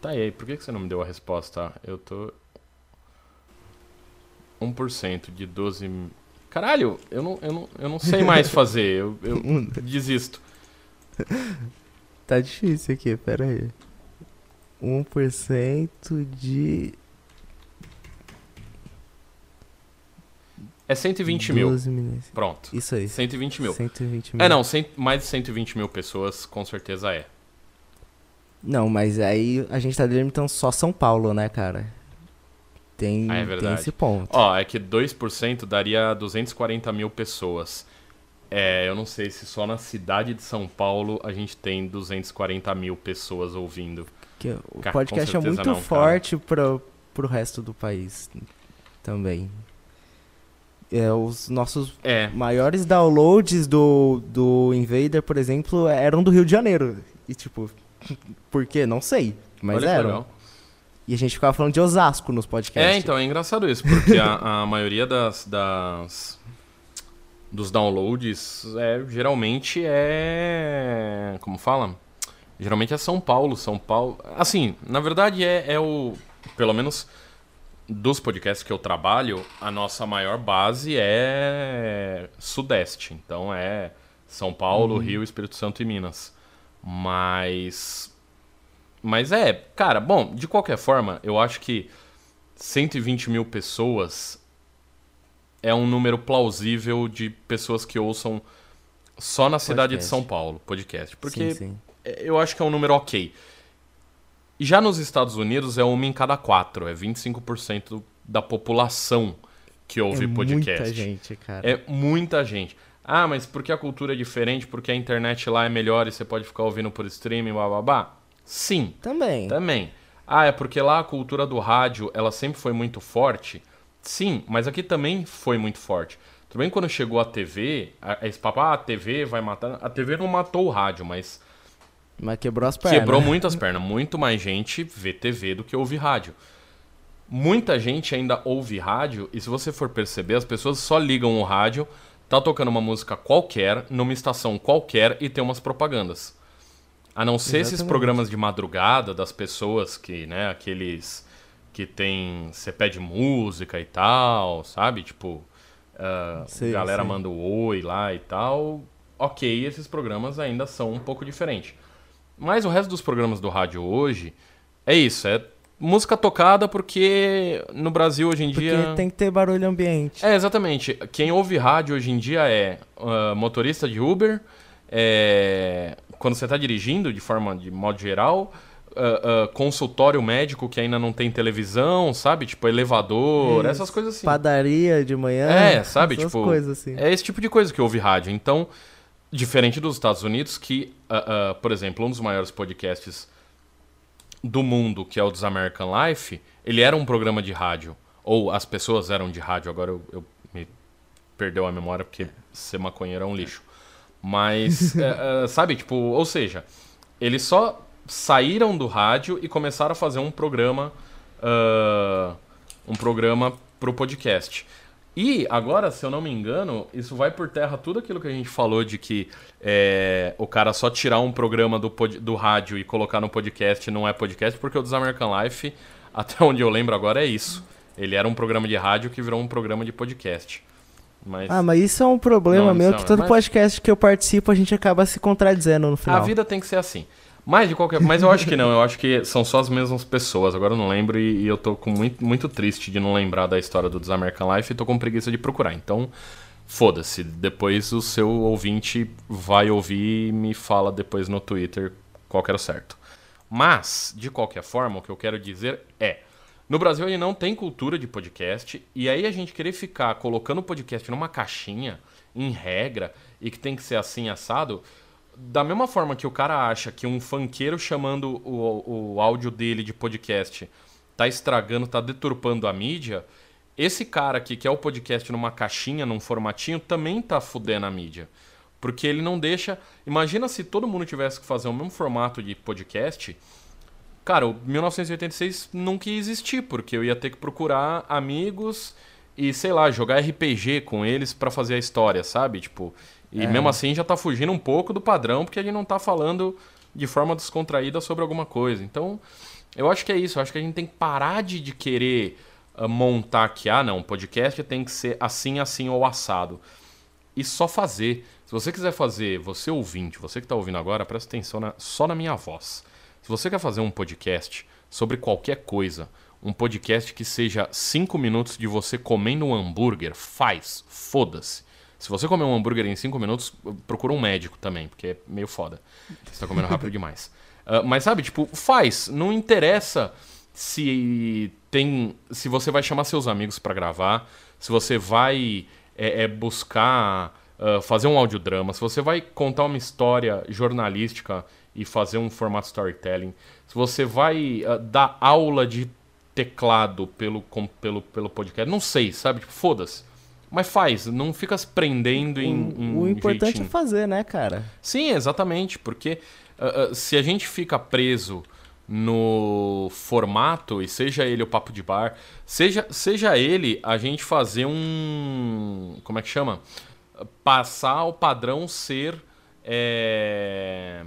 [SPEAKER 2] Tá aí, por que você não me deu a resposta? Eu tô. 1% de 12. Caralho, eu não, eu não, eu não sei mais fazer. Eu, eu desisto.
[SPEAKER 1] Tá difícil aqui, pera aí. 1% de.
[SPEAKER 2] É 120 mil.
[SPEAKER 1] 12 milhões.
[SPEAKER 2] Pronto.
[SPEAKER 1] Isso aí.
[SPEAKER 2] 120 mil.
[SPEAKER 1] 120 mil.
[SPEAKER 2] É, não, cem- mais de 120 mil pessoas, com certeza é.
[SPEAKER 1] Não, mas aí a gente tá delimitando só São Paulo, né, cara? Tem,
[SPEAKER 2] Ah, é
[SPEAKER 1] tem
[SPEAKER 2] verdade.
[SPEAKER 1] esse ponto.
[SPEAKER 2] Ó, é que 2% daria 240 mil pessoas. É, eu não sei se só na cidade de São Paulo a gente tem 240 mil pessoas ouvindo.
[SPEAKER 1] Que o
[SPEAKER 2] Ca-
[SPEAKER 1] podcast é muito
[SPEAKER 2] não, cara.
[SPEAKER 1] forte pro, pro resto do país também. É, os nossos
[SPEAKER 2] É,
[SPEAKER 1] maiores downloads do, do Invader, por exemplo, eram do Rio de Janeiro. E tipo, por quê? Não sei. Mas
[SPEAKER 2] olha
[SPEAKER 1] eram.
[SPEAKER 2] legal.
[SPEAKER 1] E a gente ficava falando de Osasco nos podcasts.
[SPEAKER 2] É, então, é engraçado isso, porque a, a maioria das, das dos downloads é, geralmente é. Como fala? Geralmente é São Paulo. São Paulo. Assim, na verdade é, é o. Pelo menos dos podcasts que eu trabalho, a nossa maior base é Sudeste. Então é São Paulo, Rio, Espírito Santo e Minas. Mas. Mas é, cara, bom, de qualquer forma, eu acho que 120 mil pessoas é um número plausível de pessoas que ouçam só na cidade de
[SPEAKER 1] Podcast.
[SPEAKER 2] São Paulo, podcast. Porque
[SPEAKER 1] Sim, sim.
[SPEAKER 2] eu acho que é um número ok. E já nos Estados Unidos é uma em cada quatro, é 25% da população que ouve
[SPEAKER 1] é
[SPEAKER 2] podcast.
[SPEAKER 1] muita gente, cara.
[SPEAKER 2] É muita gente. Ah, mas porque a cultura é diferente, porque a internet lá é melhor e você pode ficar ouvindo por streaming, blá? Sim,
[SPEAKER 1] Também.
[SPEAKER 2] também. Ah, é porque lá a cultura do rádio, ela sempre foi muito forte? Sim, mas aqui também foi muito forte. Tudo bem quando chegou a TV, a- esse papo, ah, a TV vai matar. A TV não matou o rádio, mas
[SPEAKER 1] Mas quebrou as pernas.
[SPEAKER 2] quebrou muitas pernas. Muito mais gente vê TV do que ouve rádio. Muita gente ainda ouve rádio, e se você for perceber, as pessoas só ligam o rádio, tá tocando uma música qualquer, numa estação qualquer, e tem umas propagandas. A não ser esses
[SPEAKER 1] Exatamente.
[SPEAKER 2] programas de madrugada das pessoas que, né, aqueles que tem. Você pede música e tal, sabe? Tipo, uh,
[SPEAKER 1] Sei,
[SPEAKER 2] galera
[SPEAKER 1] sei.
[SPEAKER 2] manda o oi lá e tal. Ok, esses programas ainda são um pouco diferentes. Mas o resto dos programas do rádio hoje é isso, é música tocada porque no Brasil hoje em
[SPEAKER 1] Porque
[SPEAKER 2] dia.
[SPEAKER 1] tem que ter barulho ambiente.
[SPEAKER 2] É, exatamente. Quem ouve rádio hoje em dia é ah, motorista de Uber, é, quando você está dirigindo, de forma de modo geral, ah, ah, consultório médico que ainda não tem televisão, sabe? Tipo, elevador,
[SPEAKER 1] Isso.
[SPEAKER 2] essas coisas assim.
[SPEAKER 1] Padaria de manhã.
[SPEAKER 2] É, sabe?
[SPEAKER 1] Essas
[SPEAKER 2] Tipo,
[SPEAKER 1] coisas assim.
[SPEAKER 2] É esse tipo de coisa que ouve rádio. Então, diferente dos Estados Unidos, que, ah, ah, por exemplo, um dos maiores podcasts do mundo, que é o This American Life, ele era um programa de rádio. Ou as pessoas eram de rádio, agora eu, eu me perdeu a memória porque ser maconheiro é um lixo. Mas, é, sabe, tipo, ou seja, eles só saíram do rádio e começaram a fazer um programa, ah, um programa pro podcast. E agora, se eu não me engano, isso vai por terra tudo aquilo que a gente falou de que é, o cara só tirar um programa do, do rádio e colocar no podcast não é podcast, porque o This American Life, até onde eu lembro agora, é isso. Ele era um programa de rádio que virou um programa de podcast. Mas
[SPEAKER 1] Ah, mas isso é um problema
[SPEAKER 2] Não,
[SPEAKER 1] meu,
[SPEAKER 2] não,
[SPEAKER 1] que todo
[SPEAKER 2] mas-
[SPEAKER 1] podcast que eu participo a gente acaba se contradizendo no final.
[SPEAKER 2] a vida tem que ser assim. Mas de qualquer, mas eu acho que não, eu acho que são só as mesmas pessoas. Agora eu não lembro e, e eu tô com muito, muito triste de não lembrar da história do This American Life e tô com preguiça de procurar. Então, foda-se. Depois o seu ouvinte vai ouvir e me fala depois no Twitter qual que era o certo. Mas, de qualquer forma, o que eu quero dizer é: no Brasil ele não tem cultura de podcast, e aí a gente querer ficar colocando o podcast numa caixinha, em regra, e que tem que ser assim assado, da mesma forma que o cara acha que um funkeiro chamando o, o áudio dele de podcast tá estragando, tá deturpando a mídia, esse cara que quer o podcast numa caixinha, num formatinho, também tá fudendo a mídia. Porque ele não deixa. Imagina se todo mundo tivesse que fazer o mesmo formato de podcast. Cara, o 1986 nunca ia existir, porque eu ia ter que procurar amigos e, sei lá, jogar RPG com eles pra fazer a história, sabe? Tipo, e
[SPEAKER 1] É.
[SPEAKER 2] mesmo assim já tá fugindo um pouco do padrão, porque gente não tá falando de forma descontraída sobre alguma coisa. Então, eu acho que é isso. Eu acho que a gente tem que parar de, de querer ah, montar que, ah, não, podcast tem que ser assim, assim ou assado. E só fazer. Se você quiser fazer, você ouvinte, você que tá ouvindo agora, presta atenção na- só na minha voz. Se você quer fazer um podcast sobre qualquer coisa, um podcast que seja 5 minutos de você comendo um hambúrguer, faz, foda-se. Se você comer um hambúrguer em 5 minutos, procura um médico também, porque é meio foda. Você tá comendo rápido demais. Ah, mas sabe, tipo, faz. Não interessa se tem. Se você vai chamar seus amigos pra gravar, se você vai é, é, buscar ah, fazer um audiodrama, se você vai contar uma história jornalística e fazer um formato storytelling, se você vai ah, dar aula de teclado pelo, com- pelo, pelo podcast, não sei, sabe? Tipo, foda-se. Mas faz, não fica se prendendo em. em
[SPEAKER 1] o importante
[SPEAKER 2] jeitinho.
[SPEAKER 1] é fazer, né, cara?
[SPEAKER 2] Sim, exatamente, porque ah, ah, se a gente fica preso no formato, e seja ele o papo de bar, seja, seja ele a gente fazer um. Como é que chama? Passar o padrão ser. É,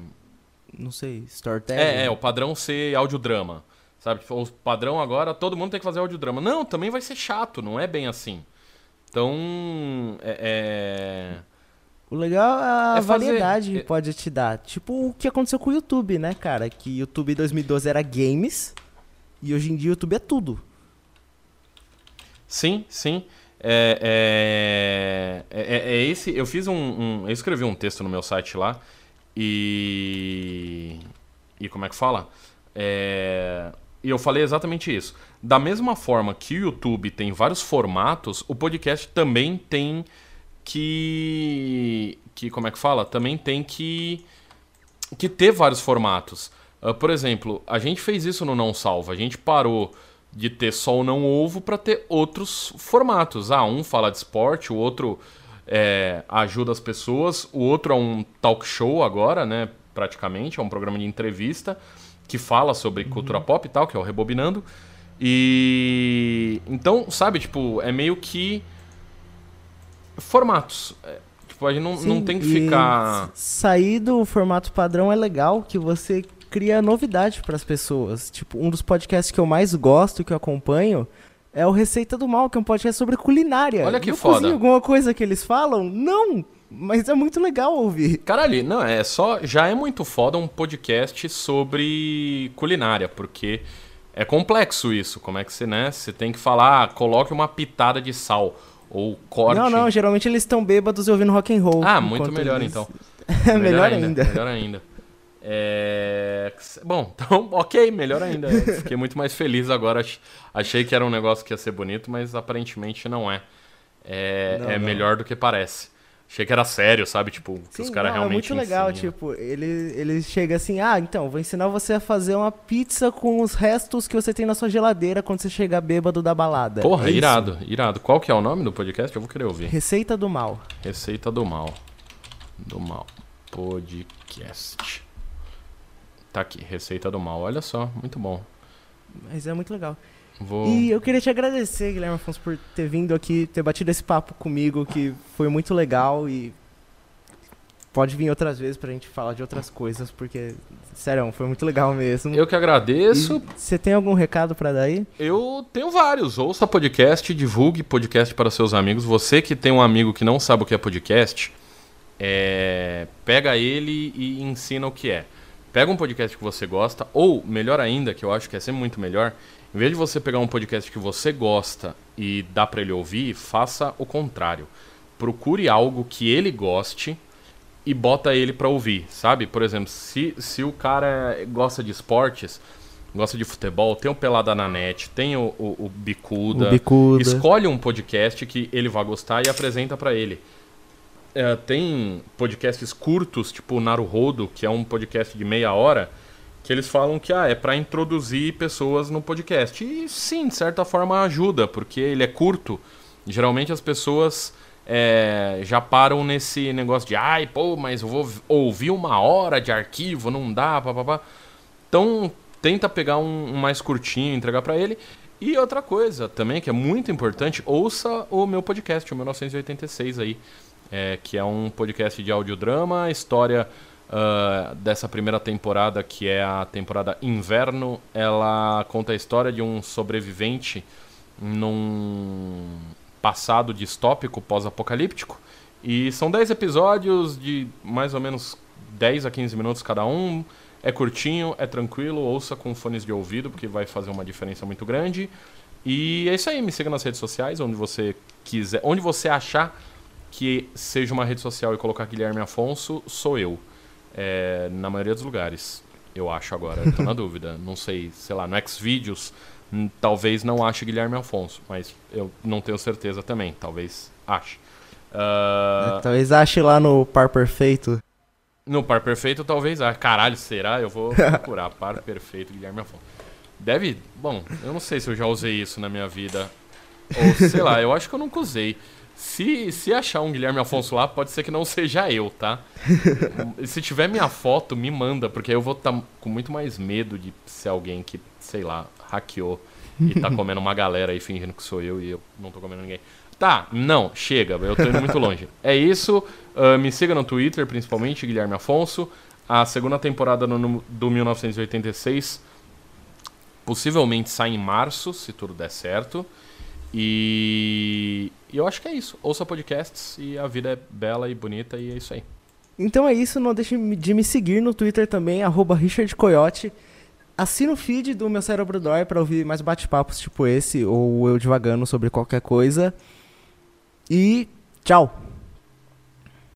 [SPEAKER 1] Não sei, storytelling.
[SPEAKER 2] é, é, o padrão ser audiodrama. Sabe? Tipo, O padrão agora, todo mundo tem que fazer audiodrama. Não, também vai ser chato, não é bem assim. Então. É. é-
[SPEAKER 1] O legal é a
[SPEAKER 2] É fazer-
[SPEAKER 1] variedade
[SPEAKER 2] é-
[SPEAKER 1] que pode te dar. Tipo o que aconteceu com o YouTube, né, cara? Que o YouTube em 2012 era games e hoje em dia o YouTube é tudo.
[SPEAKER 2] Sim, sim. É, é, é, é esse. Eu fiz um, um- Eu escrevi um texto no meu site lá. E. E como é que fala? É, e eu falei exatamente isso. Da mesma forma que o YouTube tem vários formatos, o podcast também tem que. que como é que fala? Também tem que. que ter vários formatos. Ah, por exemplo, a gente fez isso no Não Salva. A gente parou de ter só o Não Ovo para ter outros formatos. Ah, um fala de esporte, o outro é, ajuda as pessoas, o outro é um talk show agora, né? Praticamente, é um programa de entrevista que fala sobre cultura pop e tal, que é o Rebobinando. E então, sabe, tipo, é meio que formatos. É, tipo, a gente não, não
[SPEAKER 1] Sim,
[SPEAKER 2] tem que ficar.
[SPEAKER 1] Sair do formato padrão é legal, que você cria novidade para as pessoas. Tipo, um dos podcasts que eu mais gosto, que eu acompanho, é o Receita do Mal, que é um podcast sobre culinária.
[SPEAKER 2] Olha que
[SPEAKER 1] eu
[SPEAKER 2] foda.
[SPEAKER 1] alguma coisa que eles falam? Não! Mas é muito legal ouvir.
[SPEAKER 2] Caralho, não, é só. Já é muito foda um podcast sobre culinária, porque é complexo isso. Como é que você, né? Você tem que falar, ah, coloque uma pitada de sal. Ou corte.
[SPEAKER 1] Não, não, geralmente eles estão bêbados e ouvindo rock and roll.
[SPEAKER 2] Ah, muito melhor
[SPEAKER 1] eles-
[SPEAKER 2] então.
[SPEAKER 1] É melhor ainda.
[SPEAKER 2] Melhor ainda. É... Bom, então, ok, melhor ainda. Eu Fiquei muito mais feliz agora. Ach- Achei que era um negócio que ia ser bonito, mas aparentemente não é. É,
[SPEAKER 1] Não,
[SPEAKER 2] é
[SPEAKER 1] não.
[SPEAKER 2] melhor do que parece. Achei que era sério, sabe? Tipo, que
[SPEAKER 1] Sim,
[SPEAKER 2] os caras
[SPEAKER 1] não,
[SPEAKER 2] realmente
[SPEAKER 1] é muito legal,
[SPEAKER 2] ensinam.
[SPEAKER 1] tipo, ele, ele chega assim, ah, então, vou ensinar você a fazer uma pizza com os restos que você tem na sua geladeira quando você chegar bêbado da balada.
[SPEAKER 2] Porra,
[SPEAKER 1] É isso.
[SPEAKER 2] irado, irado. Qual que é o nome do podcast? Eu vou querer ouvir.
[SPEAKER 1] Receita do mal.
[SPEAKER 2] Receita do Mal. Do Mal. Podcast. Tá aqui, Receita do Mal. Olha só, muito bom.
[SPEAKER 1] Mas é muito legal.
[SPEAKER 2] Vou...
[SPEAKER 1] E eu queria te agradecer, Guilherme Afonso, por ter vindo aqui, ter batido esse papo comigo, que foi muito legal e pode vir outras vezes pra gente falar de outras coisas, porque, sério, foi muito legal mesmo.
[SPEAKER 2] Eu que agradeço.
[SPEAKER 1] E Você tem algum recado pra dar aí?
[SPEAKER 2] Eu tenho vários. Ouça podcast, divulgue podcast para seus amigos. Você que tem um amigo que não sabe o que é podcast, é, pega ele e ensina o que é. Pega um podcast que você gosta, ou melhor ainda, que eu acho que é sempre muito melhor, em vez de você pegar um podcast que você gosta e dar para ele ouvir, faça o contrário. Procure algo que ele goste e bota ele para ouvir, sabe? Por exemplo, se, se o cara gosta de esportes, gosta de futebol, tem o Pelada na Net, tem o, o, o Bicuda.
[SPEAKER 1] O Bicuda.
[SPEAKER 2] Escolhe um podcast que ele vai gostar e apresenta para ele. É, tem podcasts curtos, tipo o Naruhodo, que é um podcast de meia hora, que eles falam que ah, é para introduzir pessoas no podcast. E sim, de certa forma ajuda, porque ele é curto. Geralmente as pessoas é, já param nesse negócio de ai, pô, mas eu vou ouvir uma hora de arquivo, não dá, papapá. Então, tenta pegar um, um mais curtinho entregar para ele. E outra coisa também, que é muito importante, ouça o meu podcast, o 1986 aí, é, que é um podcast de audiodrama, história ah, dessa primeira temporada, que é a temporada Inverno. Ela conta a história de um sobrevivente num passado distópico, pós-apocalíptico. E são 10 episódios de mais ou menos 10 a 15 minutos cada um. É curtinho, é tranquilo, ouça com fones de ouvido, porque vai fazer uma diferença muito grande. E é isso aí, me siga nas redes sociais, onde você quiser, onde você achar que seja uma rede social e colocar Guilherme Afonso, sou eu. É, na maioria dos lugares, eu acho agora, tô na dúvida. Não sei, sei lá, no Xvideos, hum, talvez não ache Guilherme Afonso, mas eu não tenho certeza também, talvez ache. Ah,
[SPEAKER 1] Talvez ache lá no Par Perfeito.
[SPEAKER 2] no par perfeito, talvez. Ah, caralho, será? Eu vou procurar. par perfeito, Guilherme Afonso. Deve. Bom, eu não sei se eu já usei isso na minha vida. Ou sei lá, eu acho que eu nunca usei. Se, se achar um Guilherme Afonso lá, pode ser que não seja eu, tá? se tiver minha foto, me manda, porque aí eu vou estar com muito mais medo de ser alguém que, sei lá, hackeou e tá comendo uma galera aí fingindo que sou eu e eu não tô comendo ninguém. Tá, não, chega, eu tô indo muito longe. É isso, ah, me siga no Twitter, principalmente, Guilherme Afonso. A segunda temporada no- do 1986 possivelmente sai em março, se tudo der certo. E, eu acho que é isso. Ouça podcasts e a vida é bela e bonita e é isso aí.
[SPEAKER 1] Então é isso, não deixe de me seguir no Twitter também, arroba Richard Coyote. Assina o feed do meu Cérebro Dói pra ouvir mais bate-papos tipo esse, ou eu divagando sobre qualquer coisa. E tchau!